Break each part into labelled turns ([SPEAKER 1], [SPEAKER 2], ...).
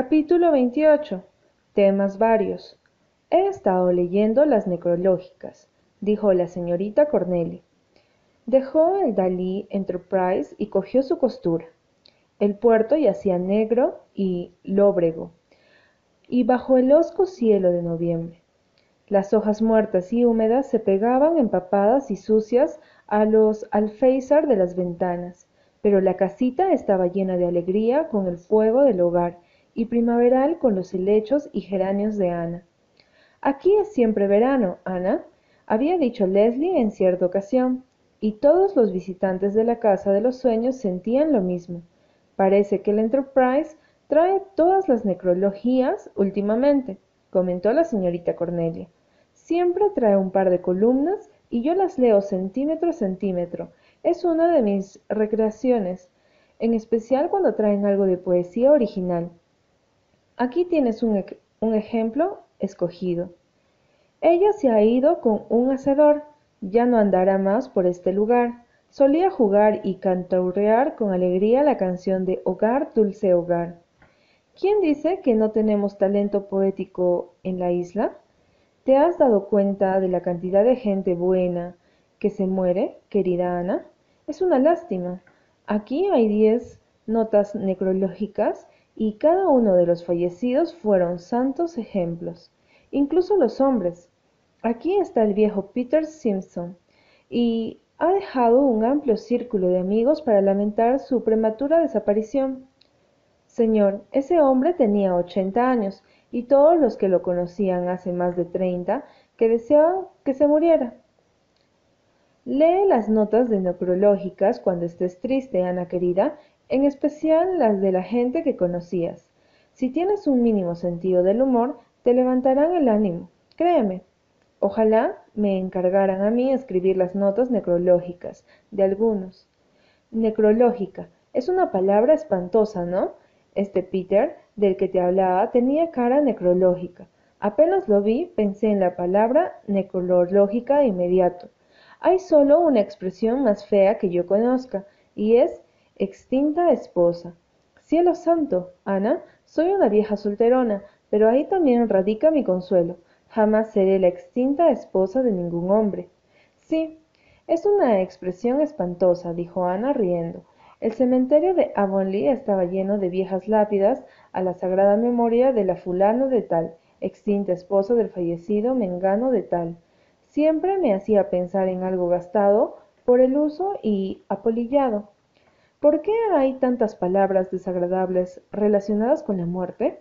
[SPEAKER 1] Capítulo 28. Temas varios. He estado leyendo las necrológicas, dijo la señorita Cornelia. Dejó el Dalí Enterprise y cogió su costura. El puerto yacía negro y lóbrego, y bajo el hosco cielo de noviembre. Las hojas muertas y húmedas se pegaban empapadas y sucias a los alféizar de las ventanas, pero la casita estaba llena de alegría con el fuego del hogar y primaveral con los helechos y geranios de Ana. Aquí es siempre verano, Ana, había dicho Leslie en cierta ocasión, y todos los visitantes de la casa de los sueños sentían lo mismo. Parece que el Enterprise trae todas las necrologías últimamente, comentó la señorita Cornelia. Siempre trae un par de columnas y yo las leo centímetro a centímetro. Es una de mis recreaciones, en especial cuando traen algo de poesía original. Aquí tienes un, ejemplo escogido. Ella se ha ido con un hacedor, ya no andará más por este lugar. Solía jugar y canturrear con alegría la canción de Hogar, dulce hogar. ¿Quién dice que no tenemos talento poético en la isla? ¿Te has dado cuenta de la cantidad de gente buena que se muere, querida Ana? Es una lástima. Aquí hay diez notas necrológicas y cada uno de los fallecidos fueron santos ejemplos, incluso los hombres. Aquí está el viejo Peter Simpson y ha dejado un amplio círculo de amigos para lamentar su prematura desaparición. Señor, ese hombre tenía ochenta años y todos los que lo conocían hace más de treinta que deseaban que se muriera. Lee las notas de necrológicas cuando estés triste, Ana querida, en especial las de la gente que conocías. Si tienes un mínimo sentido del humor, te levantarán el ánimo. Créeme. Ojalá me encargaran a mí escribir las notas necrológicas de algunos. Necrológica. Es una palabra espantosa, ¿no? Este Peter del que te hablaba tenía cara necrológica. Apenas lo vi, pensé en la palabra necrológica de inmediato. Hay solo una expresión más fea que yo conozca, y es extinta esposa. Cielo santo, Ana, soy una vieja solterona, pero ahí también radica mi consuelo. Jamás seré la extinta esposa de ningún hombre. Sí, es una expresión espantosa, dijo Ana riendo. El cementerio de Avonlea estaba lleno de viejas lápidas a la sagrada memoria de la fulano de tal, extinta esposa del fallecido mengano de tal. Siempre me hacía pensar en algo gastado por el uso y apolillado. ¿Por qué hay tantas palabras desagradables relacionadas con la muerte?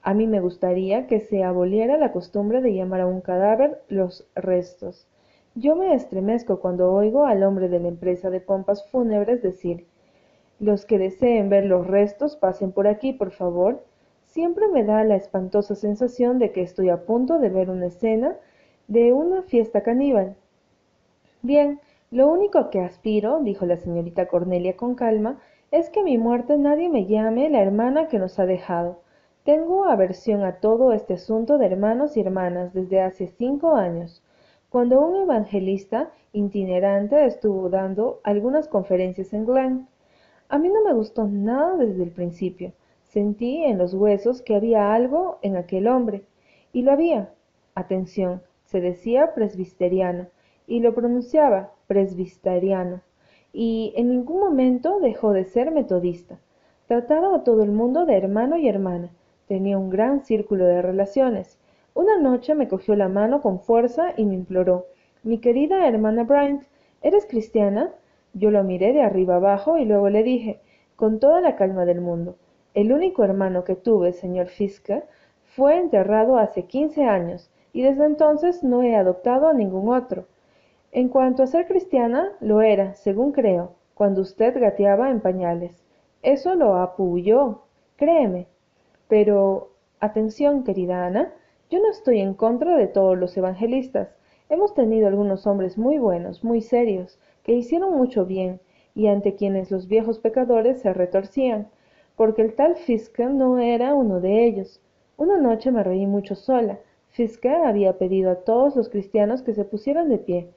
[SPEAKER 1] A mí me gustaría que se aboliera la costumbre de llamar a un cadáver los restos. Yo me estremezco cuando oigo al hombre de la empresa de pompas fúnebres decir los que deseen ver los restos pasen por aquí, por favor. Siempre me da la espantosa sensación de que estoy a punto de ver una escena de una fiesta caníbal. Bien, lo único que aspiro, dijo la señorita Cornelia con calma, es que a mi muerte nadie me llame la hermana que nos ha dejado. Tengo aversión a todo este asunto de hermanos y hermanas desde hace cinco años, cuando un evangelista itinerante estuvo dando algunas conferencias en Glen. A mí no me gustó nada desde el principio. Sentí en los huesos que había algo en aquel hombre. Y lo había. Atención, se decía presbiteriano y lo pronunciaba presbiteriano. Y en ningún momento dejó de ser metodista. Trataba a todo el mundo de hermano y hermana. Tenía un gran círculo de relaciones. Una noche me cogió la mano con fuerza y me imploró Mi querida hermana Bryant, ¿eres cristiana? Yo lo miré de arriba abajo y luego le dije, con toda la calma del mundo, el único hermano que tuve, señor Fiske, fue enterrado hace quince años y desde entonces no he adoptado a ningún otro. En cuanto a ser cristiana, lo era, según creo, cuando usted gateaba en pañales. Eso lo apoyó, créeme. Pero, atención, querida Ana, yo no estoy en contra de todos los evangelistas. Hemos tenido algunos hombres muy buenos, muy serios, que hicieron mucho bien y ante quienes los viejos pecadores se retorcían, porque el tal Fiske no era uno de ellos. Una noche me reí mucho sola. Fiske había pedido a todos los cristianos que se pusieran de pie.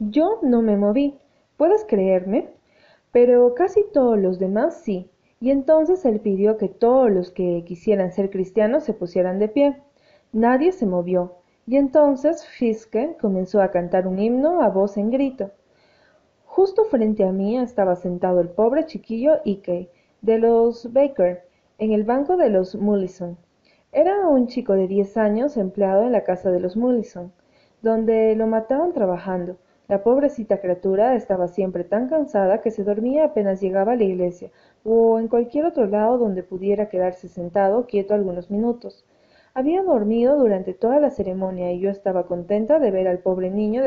[SPEAKER 1] Yo no me moví. ¿Puedes creerme? Pero casi todos los demás sí, y entonces él pidió que todos los que quisieran ser cristianos se pusieran de pie. Nadie se movió, y entonces Fiske comenzó a cantar un himno a voz en grito. Justo frente a mí estaba sentado el pobre chiquillo Ike, de los Baker, en el banco de los Mullison. Era un chico de diez años empleado en la casa de los Mullison, donde lo mataban trabajando. La pobrecita criatura estaba siempre tan cansada que se dormía apenas llegaba a la iglesia, o en cualquier otro lado donde pudiera quedarse sentado quieto algunos minutos. Había dormido durante toda la ceremonia y yo estaba contenta de ver al pobre niño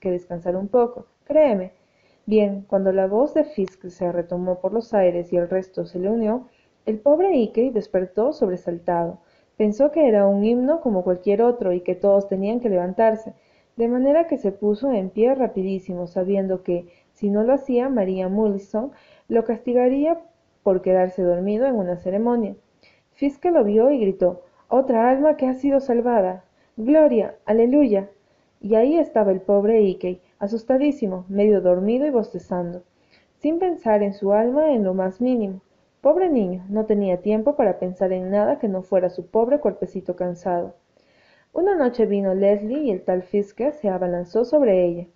[SPEAKER 1] que descansara un poco. Créeme. Bien, cuando la voz de Fisk se retomó por los aires y el resto se le unió, el pobre Ike despertó sobresaltado. Pensó que era un himno como cualquier otro y que todos tenían que levantarse, de manera que se puso en pie rapidísimo, sabiendo que, si no lo hacía, María Mullison lo castigaría por quedarse dormido en una ceremonia. Fisk lo vio y gritó otra alma que ha sido salvada. Gloria, aleluya. Y ahí estaba el pobre Ike, asustadísimo, medio dormido y bostezando, sin pensar en su alma en lo más mínimo. Pobre niño, no tenía tiempo para pensar en nada que no fuera su pobre cuerpecito cansado. Una noche vino Leslie y el tal Fiske se abalanzó sobre ella.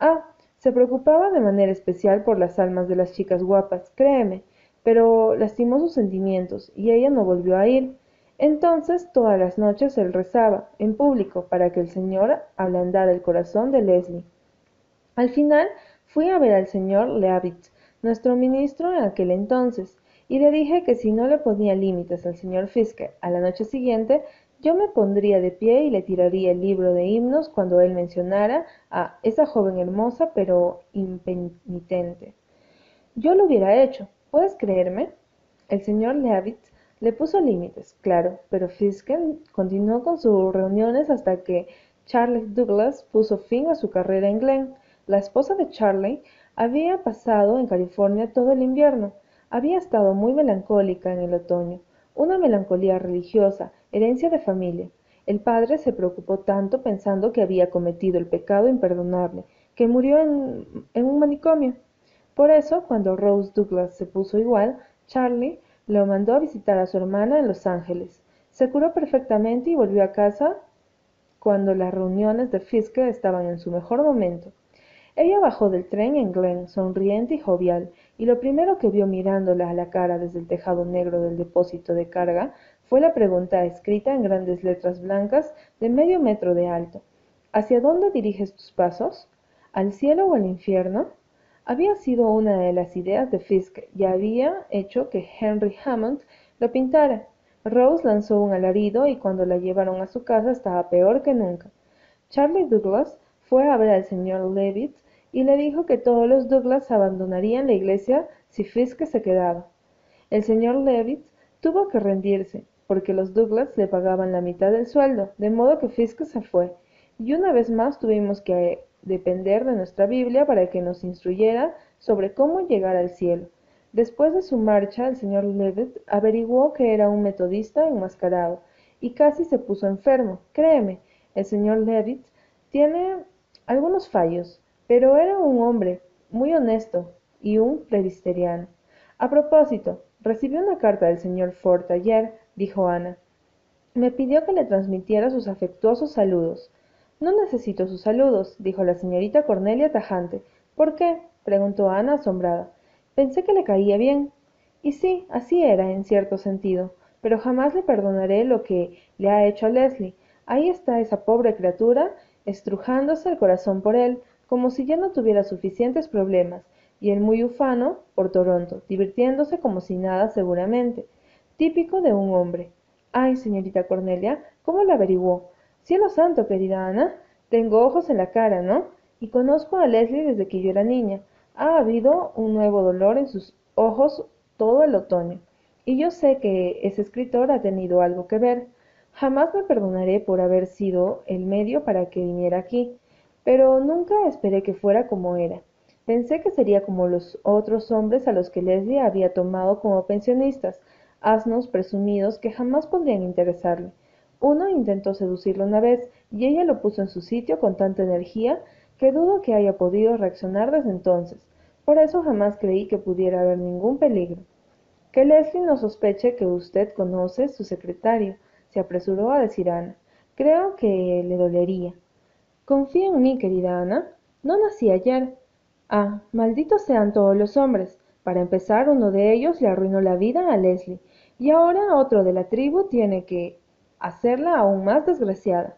[SPEAKER 1] Ah, se preocupaba de manera especial por las almas de las chicas guapas, créeme, pero lastimó sus sentimientos y ella no volvió a ir. Entonces todas las noches él rezaba, en público, para que el Señor ablandara el corazón de Leslie. Al final fui a ver al señor Leavitt, nuestro ministro en aquel entonces, y le dije que si no le ponía límites al señor Fiske a la noche siguiente, yo me pondría de pie y le tiraría el libro de himnos cuando él mencionara a esa joven hermosa pero impenitente. Yo lo hubiera hecho, ¿puedes creerme? El señor Leavitt le puso límites, claro, pero Fiske continuó con sus reuniones hasta que Charles Douglas puso fin a su carrera en Glen. La esposa de Charlie había pasado en California todo el invierno, había estado muy melancólica en el otoño, una melancolía religiosa, herencia de familia. El padre se preocupó tanto pensando que había cometido el pecado imperdonable, que murió en, en un manicomio. Por eso, cuando Rose Douglas se puso igual, Charlie lo mandó a visitar a su hermana en Los Ángeles. Se curó perfectamente y volvió a casa cuando las reuniones de Fiske estaban en su mejor momento. Ella bajó del tren en Glen, sonriente y jovial, y lo primero que vio mirándola a la cara desde el tejado negro del depósito de carga fue la pregunta escrita en grandes letras blancas de medio metro de alto. ¿Hacia dónde diriges tus pasos? ¿Al cielo o al infierno? Había sido una de las ideas de Fisk y había hecho que Henry Hammond lo pintara. Rose lanzó un alarido y cuando la llevaron a su casa estaba peor que nunca. Charlie Douglas fue a ver al señor Levitt y le dijo que todos los Douglas abandonarían la iglesia si Fiske se quedaba. El señor Levitt tuvo que rendirse, porque los Douglas le pagaban la mitad del sueldo, de modo que Fiske se fue, y una vez más tuvimos que depender de nuestra Biblia para que nos instruyera sobre cómo llegar al cielo. Después de su marcha, el señor Levitt averiguó que era un metodista enmascarado y casi se puso enfermo. Créeme, el señor Levitt tiene algunos fallos, pero era un hombre muy honesto y un presbiteriano. A propósito, recibí una carta del señor Ford ayer, dijo Ana. Me pidió que le transmitiera sus afectuosos saludos. No necesito sus saludos, dijo la señorita Cornelia tajante. ¿Por qué? preguntó Ana asombrada. Pensé que le caía bien. Y sí, así era, en cierto sentido, pero jamás le perdonaré lo que le ha hecho a Leslie. Ahí está esa pobre criatura estrujándose el corazón por él, como si ya no tuviera suficientes problemas, y el muy ufano por Toronto, divirtiéndose como si nada seguramente. Típico de un hombre. Ay, señorita Cornelia, ¿cómo lo averiguó? Cielo santo, querida Ana, tengo ojos en la cara, ¿no? Y conozco a Leslie desde que yo era niña. Ha habido un nuevo dolor en sus ojos todo el otoño. Y yo sé que ese escritor ha tenido algo que ver. Jamás me perdonaré por haber sido el medio para que viniera aquí pero nunca esperé que fuera como era. Pensé que sería como los otros hombres a los que Leslie había tomado como pensionistas, asnos presumidos que jamás podrían interesarle. Uno intentó seducirlo una vez y ella lo puso en su sitio con tanta energía que dudo que haya podido reaccionar desde entonces. Por eso jamás creí que pudiera haber ningún peligro. que leslie no sospeche que usted conoce su secretario se apresuró a decir ana creo que le dolería confía en mí querida ana. No nací ayer. Ah malditos sean todos los hombres. Para empezar uno de ellos le arruinó la vida a leslie y ahora otro de la tribu tiene que hacerla aún más desgraciada.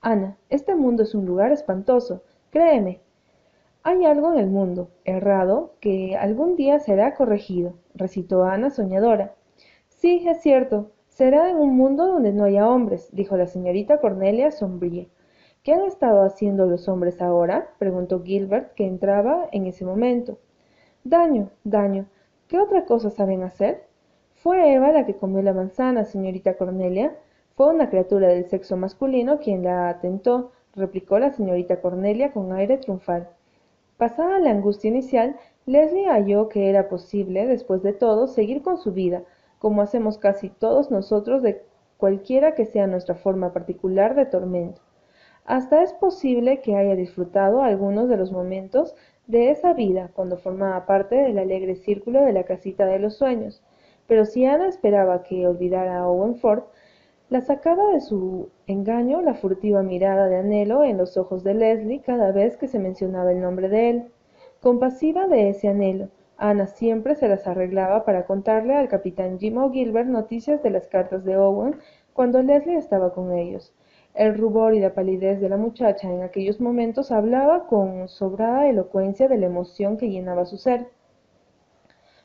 [SPEAKER 1] Ana este mundo es un lugar espantoso créeme. Hay algo en el mundo errado que algún día será corregido recitó ana soñadora. Sí es cierto será en un mundo donde no haya hombres dijo la señorita cornelia sombría qué han estado haciendo los hombres ahora preguntó gilbert que entraba en ese momento. Daño daño. Qué otra cosa saben hacer fue eva la que comió la manzana señorita cornelia. Fue una criatura del sexo masculino quien la atentó replicó la señorita cornelia con aire triunfal. Pasada la angustia inicial leslie halló que era posible después de todo seguir con su vida como hacemos casi todos nosotros de cualquiera que sea nuestra forma particular de tormento hasta es posible que haya disfrutado algunos de los momentos de esa vida cuando formaba parte del alegre círculo de la casita de los sueños. Pero si ana esperaba que olvidara a owen ford la sacaba de su engaño la furtiva mirada de anhelo en los ojos de leslie cada vez que se mencionaba el nombre de él. Compasiva de ese anhelo ana siempre se las arreglaba para contarle al capitán jim gilbert noticias de las cartas de owen cuando leslie estaba con ellos el rubor y la palidez de la muchacha. En aquellos momentos hablaba con sobrada elocuencia de la emoción que llenaba su ser.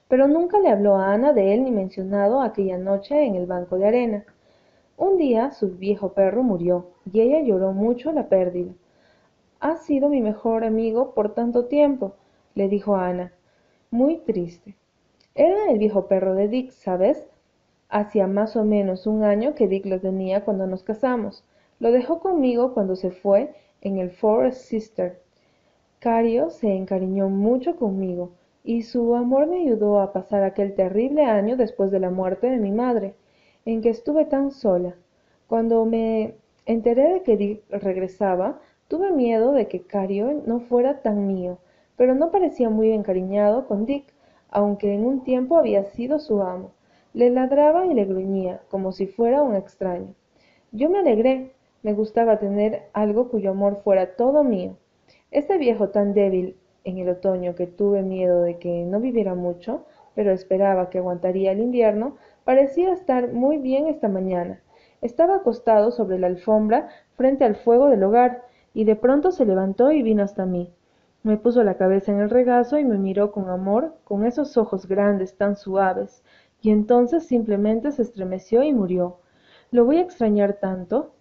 [SPEAKER 1] Pero nunca le habló a ana de él ni mencionado aquella noche en el banco de arena. Un día su viejo perro murió y ella lloró mucho la pérdida. Ha sido mi mejor amigo por tanto tiempo le dijo ana. Muy triste. Era el viejo perro de dick sabes hacía más o menos un año que dick lo tenía cuando nos casamos lo dejó conmigo cuando se fue en el four sister. Cario se encariñó mucho conmigo y su amor me ayudó a pasar aquel terrible año después de la muerte de mi madre en que estuve tan sola. Cuando me enteré de que dick regresaba tuve miedo de que cario no fuera tan mío pero no parecía muy encariñado con dick aunque en un tiempo había sido su amo. Le ladraba y le gruñía como si fuera un extraño. Yo me alegré me gustaba tener algo cuyo amor fuera todo mío. Este viejo tan débil en el otoño que tuve miedo de que no viviera mucho pero esperaba que aguantaría el invierno parecía estar muy bien esta mañana. Estaba acostado sobre la alfombra frente al fuego del hogar y de pronto se levantó y vino hasta mí. Me puso la cabeza en el regazo y me miró con amor con esos ojos grandes tan suaves y entonces simplemente se estremeció y murió. Lo voy a extrañar tanto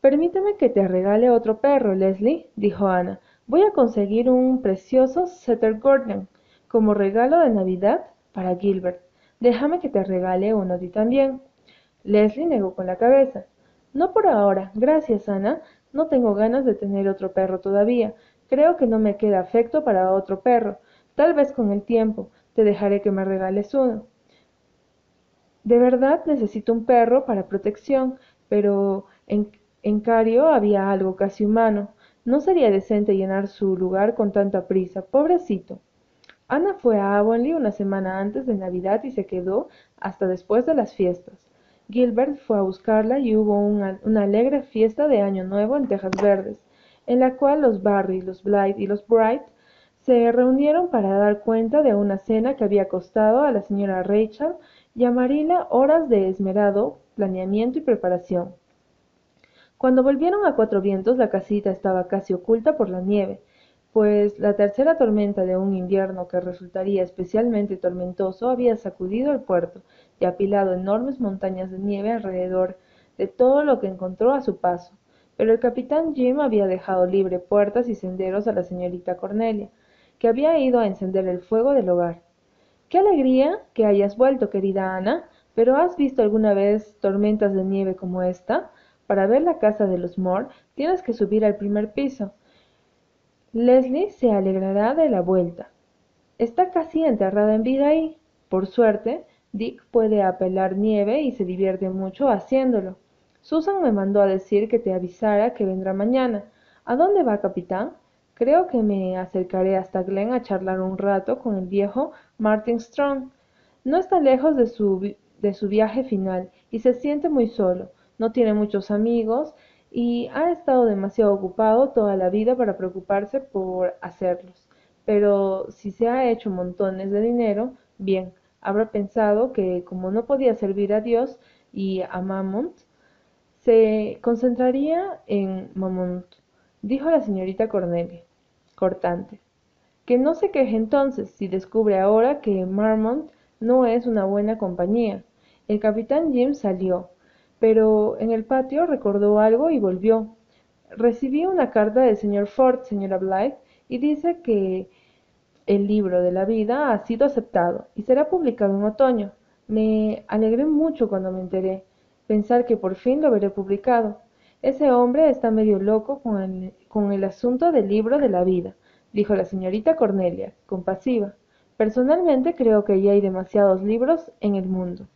[SPEAKER 1] permíteme que te regale otro perro leslie dijo ana. Voy a conseguir un precioso setter gordon como regalo de navidad para gilbert. Déjame que te regale uno a ti también. Leslie negó con la cabeza. No por ahora. Gracias ana. No tengo ganas de tener otro perro todavía. Creo que no me queda afecto para otro perro. Tal vez con el tiempo te dejaré que me regales uno. De verdad necesito un perro para protección pero en, en cario había algo casi humano. No sería decente llenar su lugar con tanta prisa pobrecito. Ana fue a avonlea una semana antes de navidad y se quedó hasta después de las fiestas. Gilbert fue a buscarla y hubo una, alegre fiesta de año nuevo en tejas verdes en la cual los barry los blythe y los bright se reunieron para dar cuenta de una cena que había costado a la señora rachel y a marila horas de esmerado planeamiento y preparación cuando volvieron a cuatro vientos la casita estaba casi oculta por la nieve pues la tercera tormenta de un invierno que resultaría especialmente tormentoso había sacudido el puerto y apilado enormes montañas de nieve alrededor de todo lo que encontró a su paso. Pero el capitán jim había dejado libre puertas y senderos a la señorita cornelia que había ido a encender el fuego del hogar. Qué alegría que hayas vuelto querida ana pero has visto alguna vez tormentas de nieve como esta para ver la casa de los moore tienes que subir al primer piso. Leslie se alegrará de la vuelta. Está casi enterrada en vida ahí. Por suerte dick puede apelar nieve y se divierte mucho haciéndolo. Susan me mandó a decir que te avisara que vendrá mañana. A dónde va capitán creo que me acercaré hasta glen a charlar un rato con el viejo martin strong. No está lejos de su, de su viaje final y se siente muy solo. No tiene muchos amigos y ha estado demasiado ocupado toda la vida para preocuparse por hacerlos. Pero si se ha hecho montones de dinero, bien, habrá pensado que como no podía servir a Dios y a Mammont, se concentraría en Mammont, dijo la señorita Cornelia, cortante. Que no se queje entonces si descubre ahora que Marmont no es una buena compañía. El capitán Jim salió, pero en el patio recordó algo y volvió. Recibí una carta del señor Ford, señora Blythe, y dice que el libro de la vida ha sido aceptado y será publicado en otoño. Me alegré mucho cuando me enteré. Pensar que por fin lo veré publicado. Ese hombre está medio loco con el, con el asunto del libro de la vida, dijo la señorita Cornelia, compasiva. Personalmente creo que ya hay demasiados libros en el mundo.